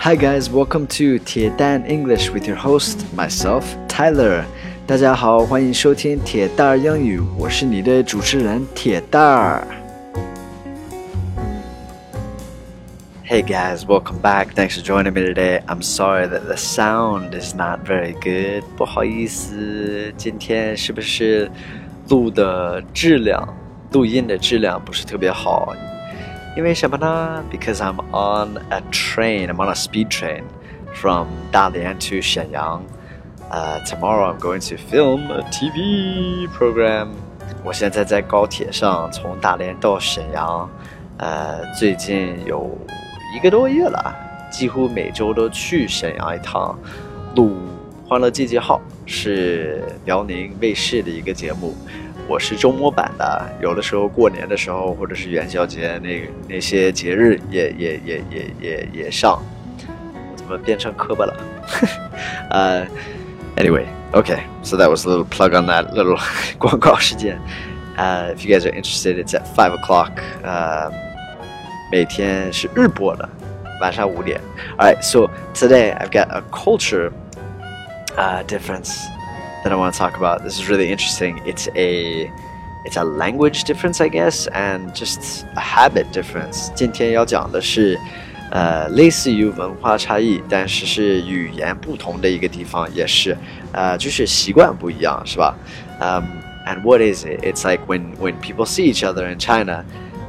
Hi guys, welcome to 铁蛋 English with your host myself Tyler. 大家好，欢迎收听铁蛋儿英语，我是你的主持人铁蛋儿。Hey guys, welcome back. Thanks for joining me today. I'm sorry that the sound is not very good. 不好意思，今天是不是录的质量、录音的质量不是特别好？ 因为什么呢？Because I'm on a train. I'm on a speed train from 大连 to 沈阳。Uh, tomorrow I'm going to film a TV program. 我现在在高铁上，从大连到沈阳。呃，最近有一个多月了，几乎每周都去沈阳一趟，录《 欢乐季节号》，是辽宁卫视的一个节目。我是周末版的，有的时候过年的时候，或者是元宵节那那些节日也也也也也也上。我怎么变成磕巴了？呃、uh,，anyway，okay，so that was a little plug on that little 广告时间。Uh, if you guys are interested, it's at five o'clock. 呃、uh,，每天是日播的，晚上五点。All right, so today I've got a culture uh, difference that I want to talk about. This is really interesting. It's a it's a language difference, I guess, and just a habit difference. 今天要讲的是，呃，类似于文化差异，但是是语言不同的一个地方，也是，呃，就是习惯不一样，是吧？Um, and what is it? It's like when when people see each other in China,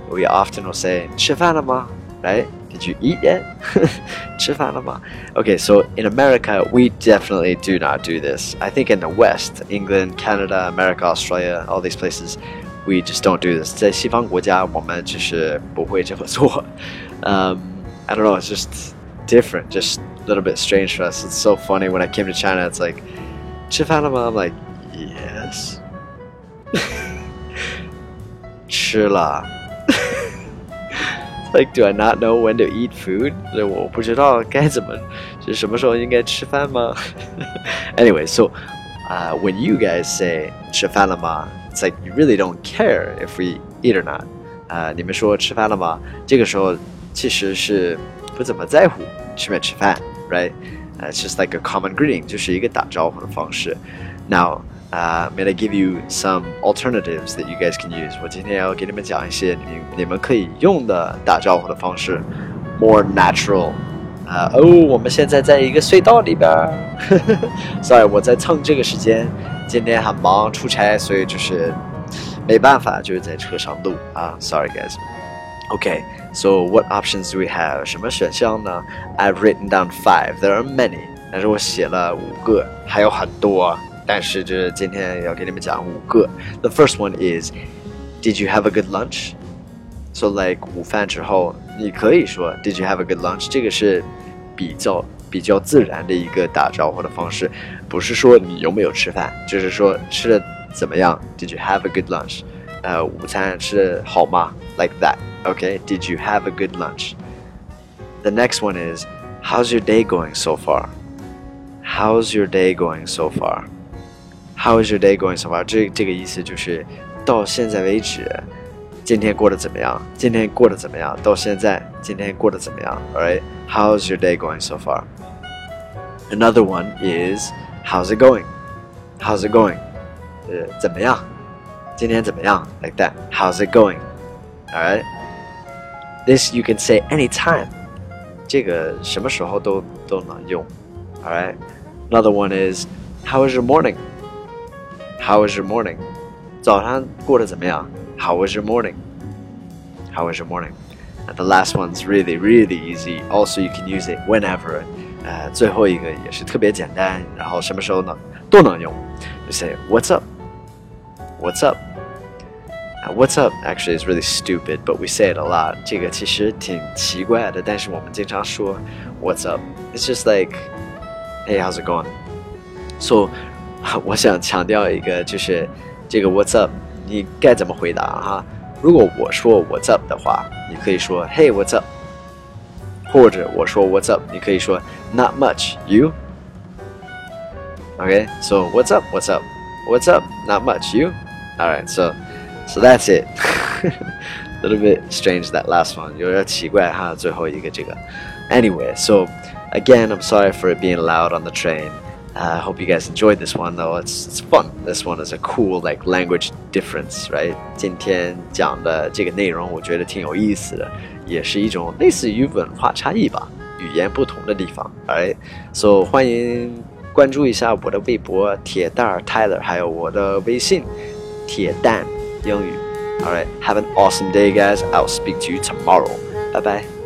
we often will say 吃饭了吗? Right? Did you eat yet? 吃饭了吗? Okay, so in America, we definitely do not do this. I think in the West, England, Canada, America, Australia, all these places, we just don't do this. 在西方国家，我们就是不会这么做。Um, I don't know, it's just different, just a little bit strange for us. It's so funny when I came to China, it's like, 吃饭了吗? I'm like, yes. 吃了。 like, do I not know when to eat food? 我不知道该怎么，是什么时候应该吃饭吗？anyway, so uh, when you guys say 吃饭了吗? It's like you really don't care if we eat or not. 啊、uh,，你们说吃饭了吗？这个时候其实是不怎么在乎吃没吃饭，right? Uh, it's just like a common greeting，就是一个打招呼的方式。Now uh, I'm gonna give you some alternatives that you guys can use. 我今天要给你们讲一些你你们可以用的打招呼的方式，more natural。啊哦，我们现在在一个隧道里边。Sorry，我在蹭这个时间，今天很忙出差，所以就是没办法，就是在车上录啊。Sorry guys。Okay, so what options do we have? 什么选项呢？I've written down five. There are many. 但是我写了五个，还有很多。 但是这今天要给你们讲五个。The first one is, Did you have a good lunch? So like 午饭之后，你可以说 Did you have a good lunch？这个是比较比较自然的一个打招呼的方式，不是说你有没有吃饭，就是说吃的怎么样？Did you have a good lunch？呃，午餐吃的好吗？Like that. Okay. Did you have a good lunch? The next one is, How's your day going so far? How's your day going so far? How is your day going so far？这这个意思就是到现在为止，今天过得怎么样？今天过得怎么样？到现在，今天过得怎么样？Alright, how's your day going so far? Another one is how's it going? How's it going? 呃，怎么样？今天怎么样？Like that. How's it going? Alright. This you can say anytime. 这个什么时候都都能用。Alright. Another one is how was your morning? How was your morning? 早上过得怎么样? How was your morning? How was your morning? And the last one's really, really easy. Also, you can use it whenever. 呃，最后一个也是特别简单，然后什么时候呢都能用。You say What's up? What's up? Uh, what's up actually is really stupid, but we say it a lot. 这个其实挺奇怪的，但是我们经常说 What's up? It's just like, Hey, how's it going? So 我想强调一个，就是这个 What's up，你该怎么回答哈？如果我说 What's up 的话，你可以说 Hey What's up，或者我说 What's up，你可以说 Not much you。Okay, so what's up? What's up? What's up? Not much you. All right, so so that's it. little bit strange that last one，有点奇怪哈，最后一个这个。Anyway, so again, I'm sorry for it being loud on the train. Uh, I hope you guys enjoyed this one though. It's it's fun. This one is a cool like language difference, right? 今天讲的这个内容我觉得挺有意思的，也是一种类似于文化差异吧，语言不同的地方。Alright, so 欢迎关注一下我的微博铁蛋儿 Tyler，还有我的微信铁蛋英语。Alright, have an awesome day, guys. I'll speak to you tomorrow. Bye bye.